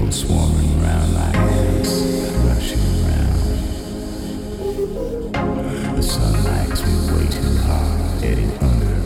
people swarming around like ants, rushing around. The sun likes me way too hard, getting under.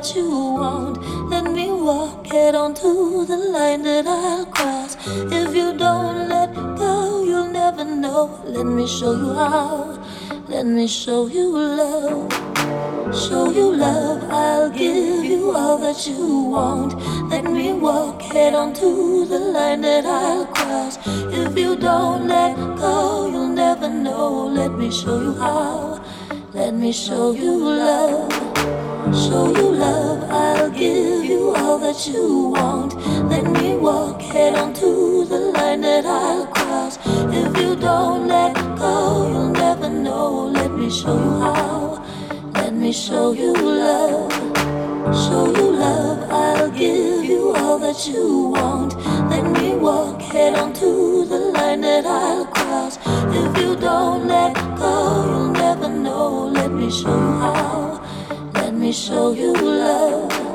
That you want. Let me walk head onto the line that I'll cross. If you don't let go, you'll never know. Let me show you how. Let me show you love. Show you love, I'll give you all that you want. Let me walk head on to the line that I'll cross. If you don't let go, you'll never know. Let me show you how. Let me show you love. Show you love, I'll give you all that you want. Let me walk head onto the line that I'll cross. If you don't let go, you'll never know. Let me show you how. Let me show you love. Show you love, I'll give you all that you want. Let me walk head onto the line that I'll cross. If you don't let go, you'll never know. Let me show you how show you love.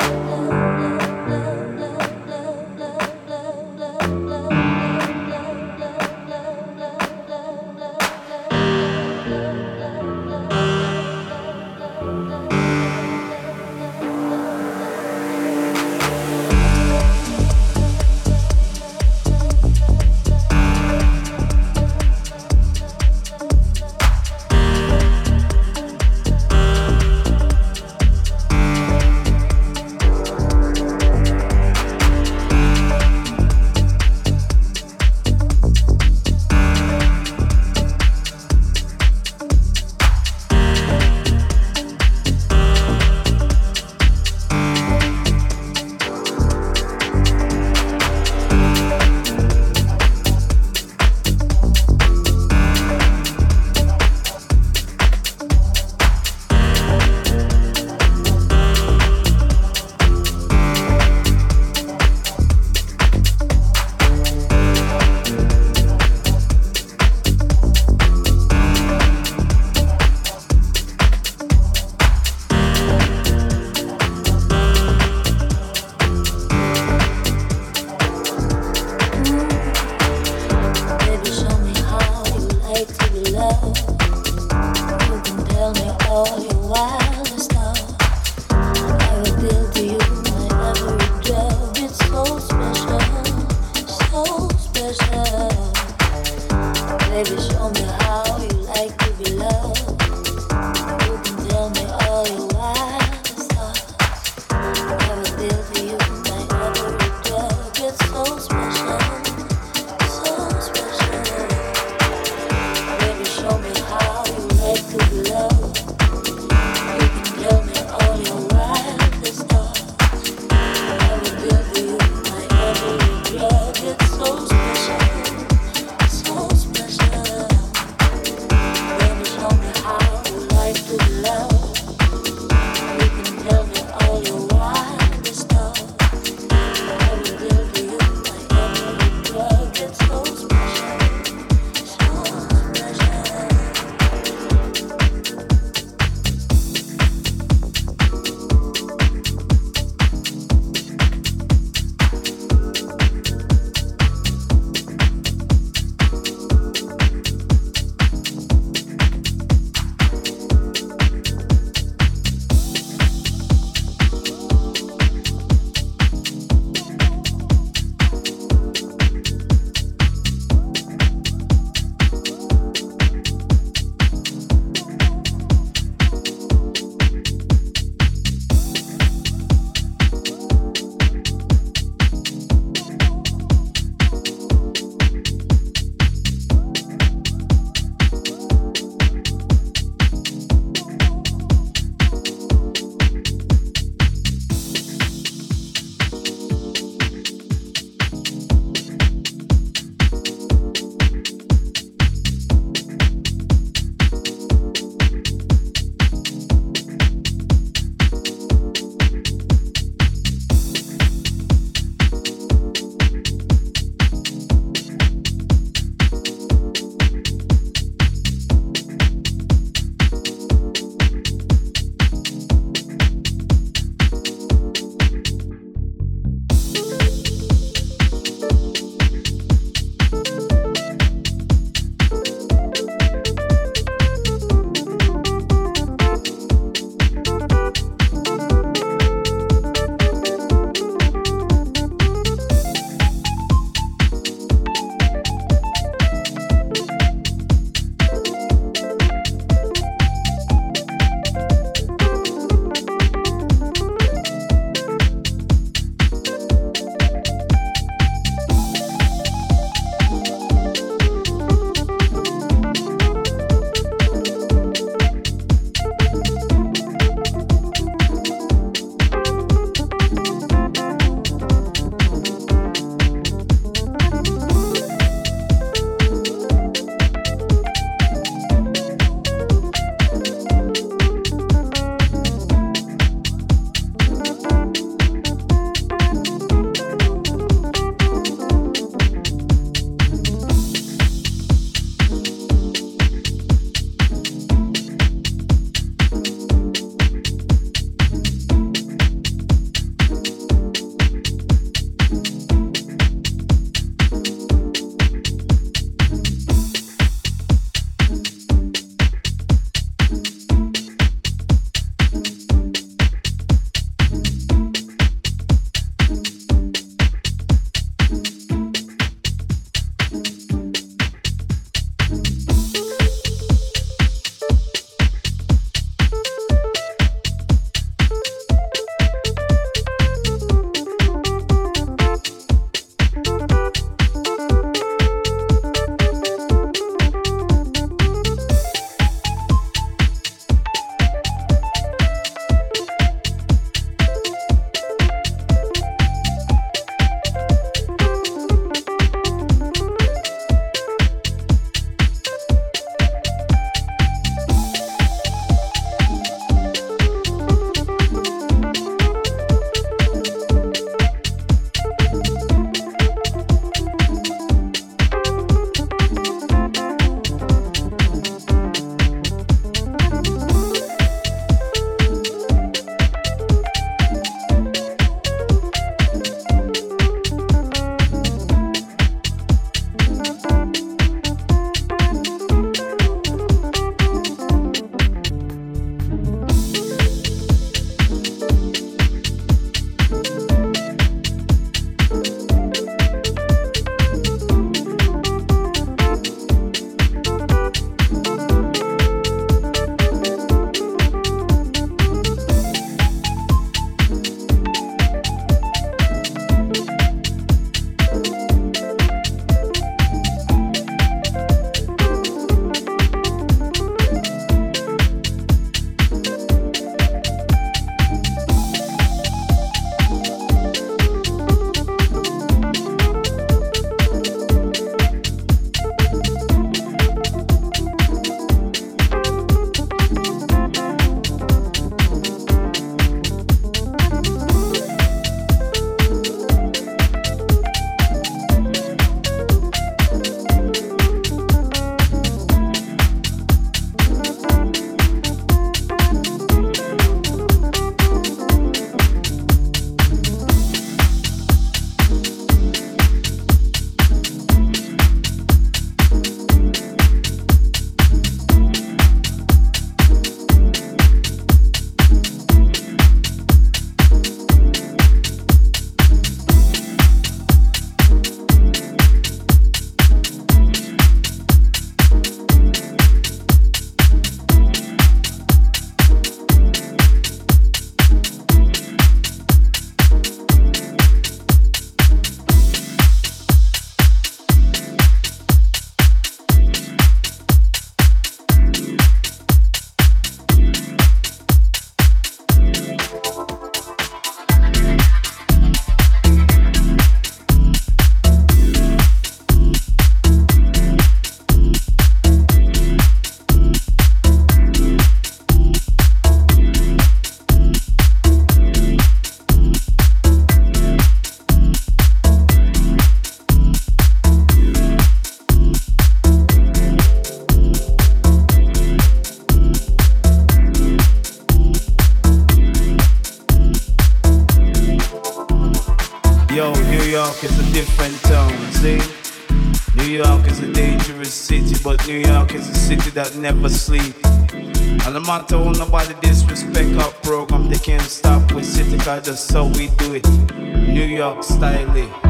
Never sleeps. And no matter how nobody disrespect our program, they can't stop with city, cause how we do it. New York style.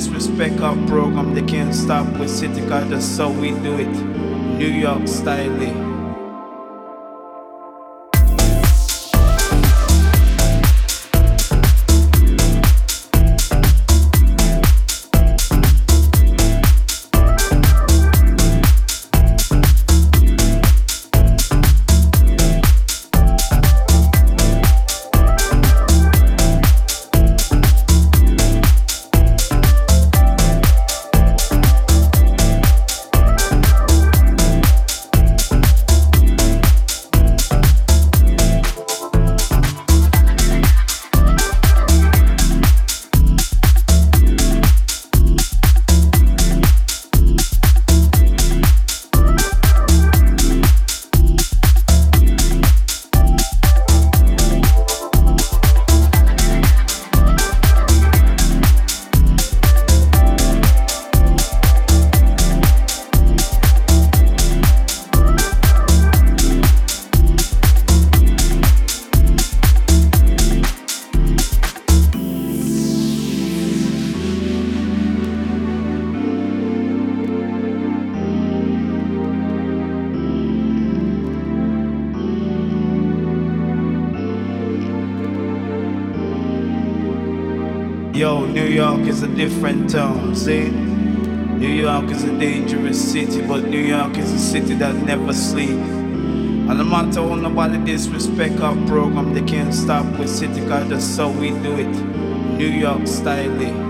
Disrespect our program, they can't stop with city, cause that's how we do it. New York style. Eh. Different tone, see? New York is a dangerous city, but New York is a city that never sleeps. And no matter how nobody disrespect our program, they can't stop with city, cause that's how we do it. New York style. Eh?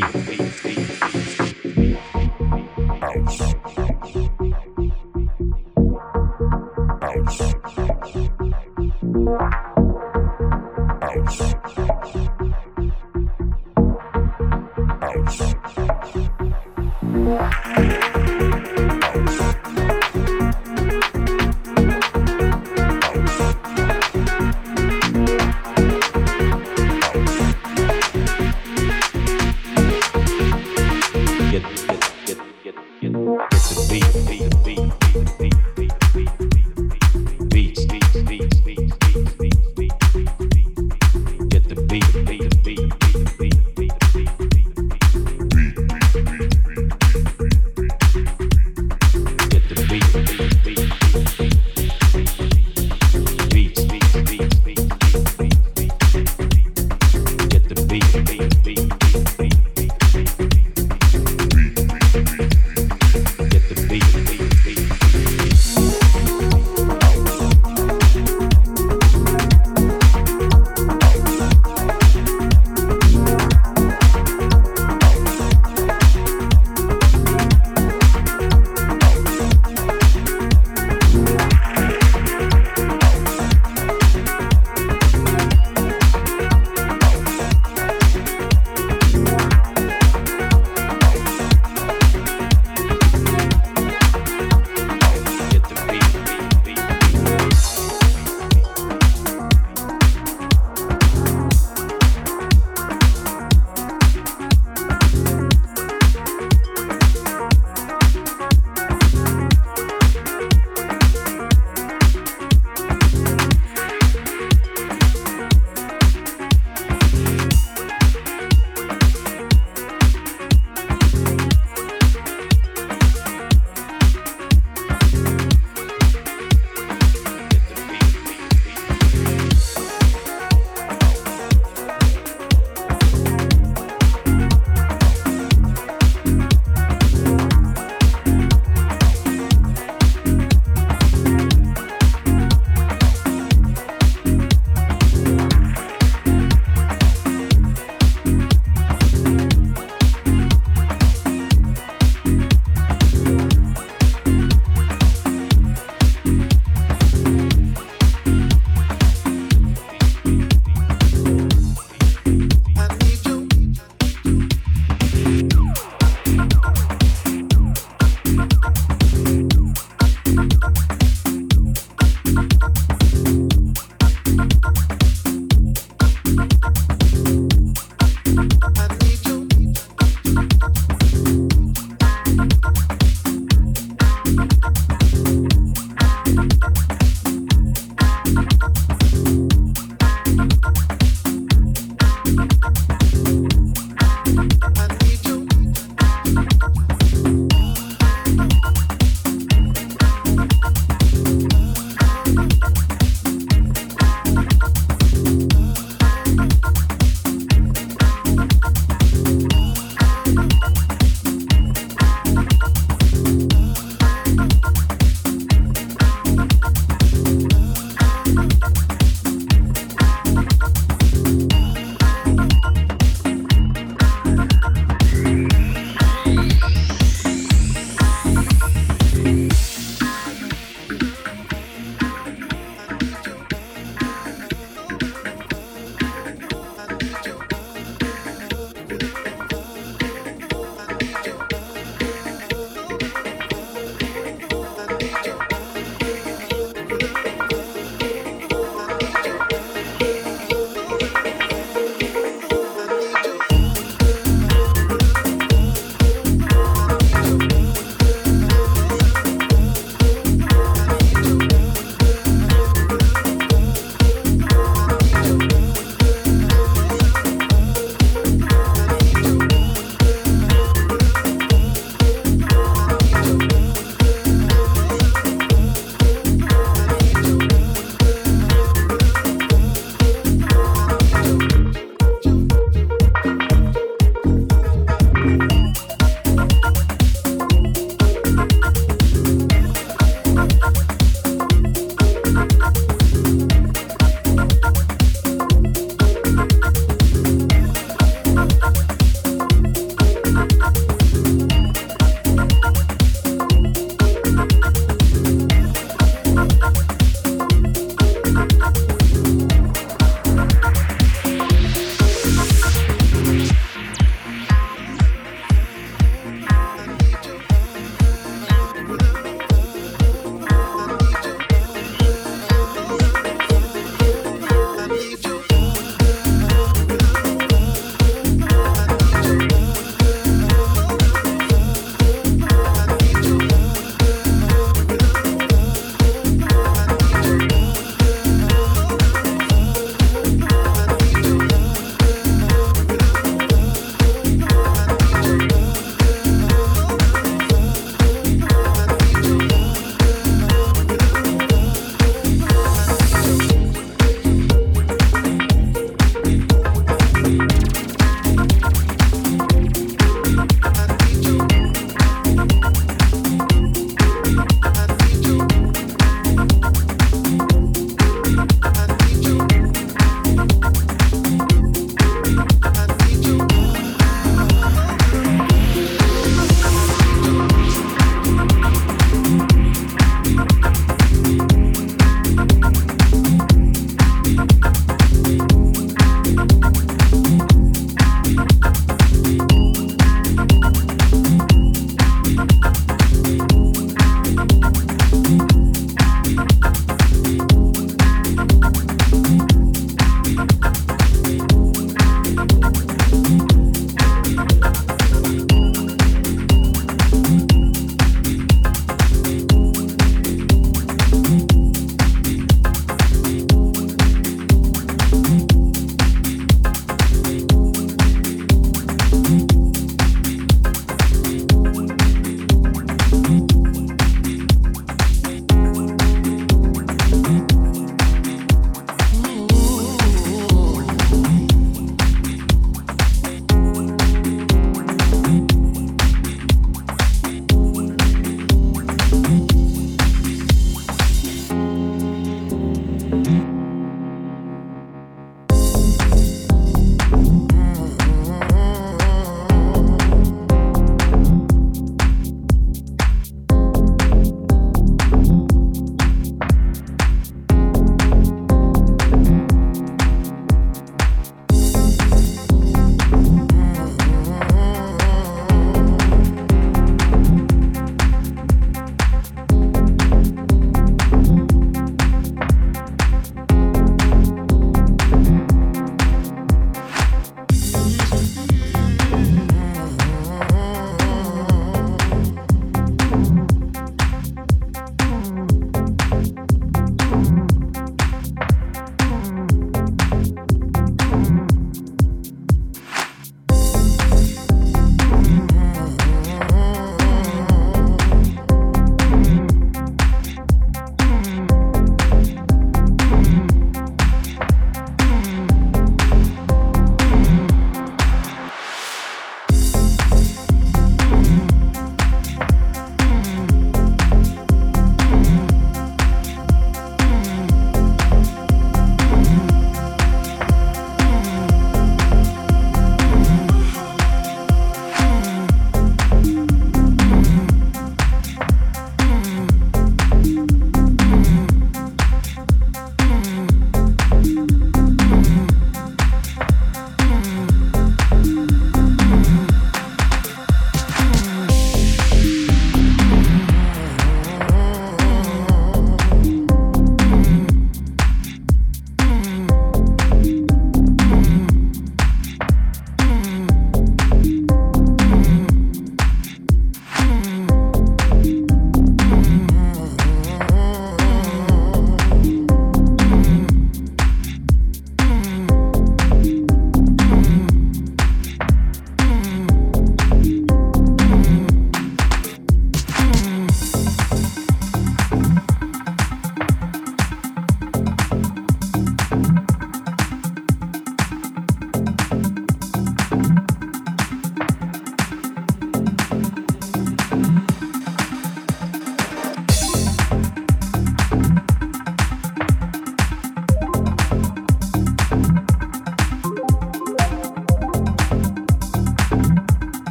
House.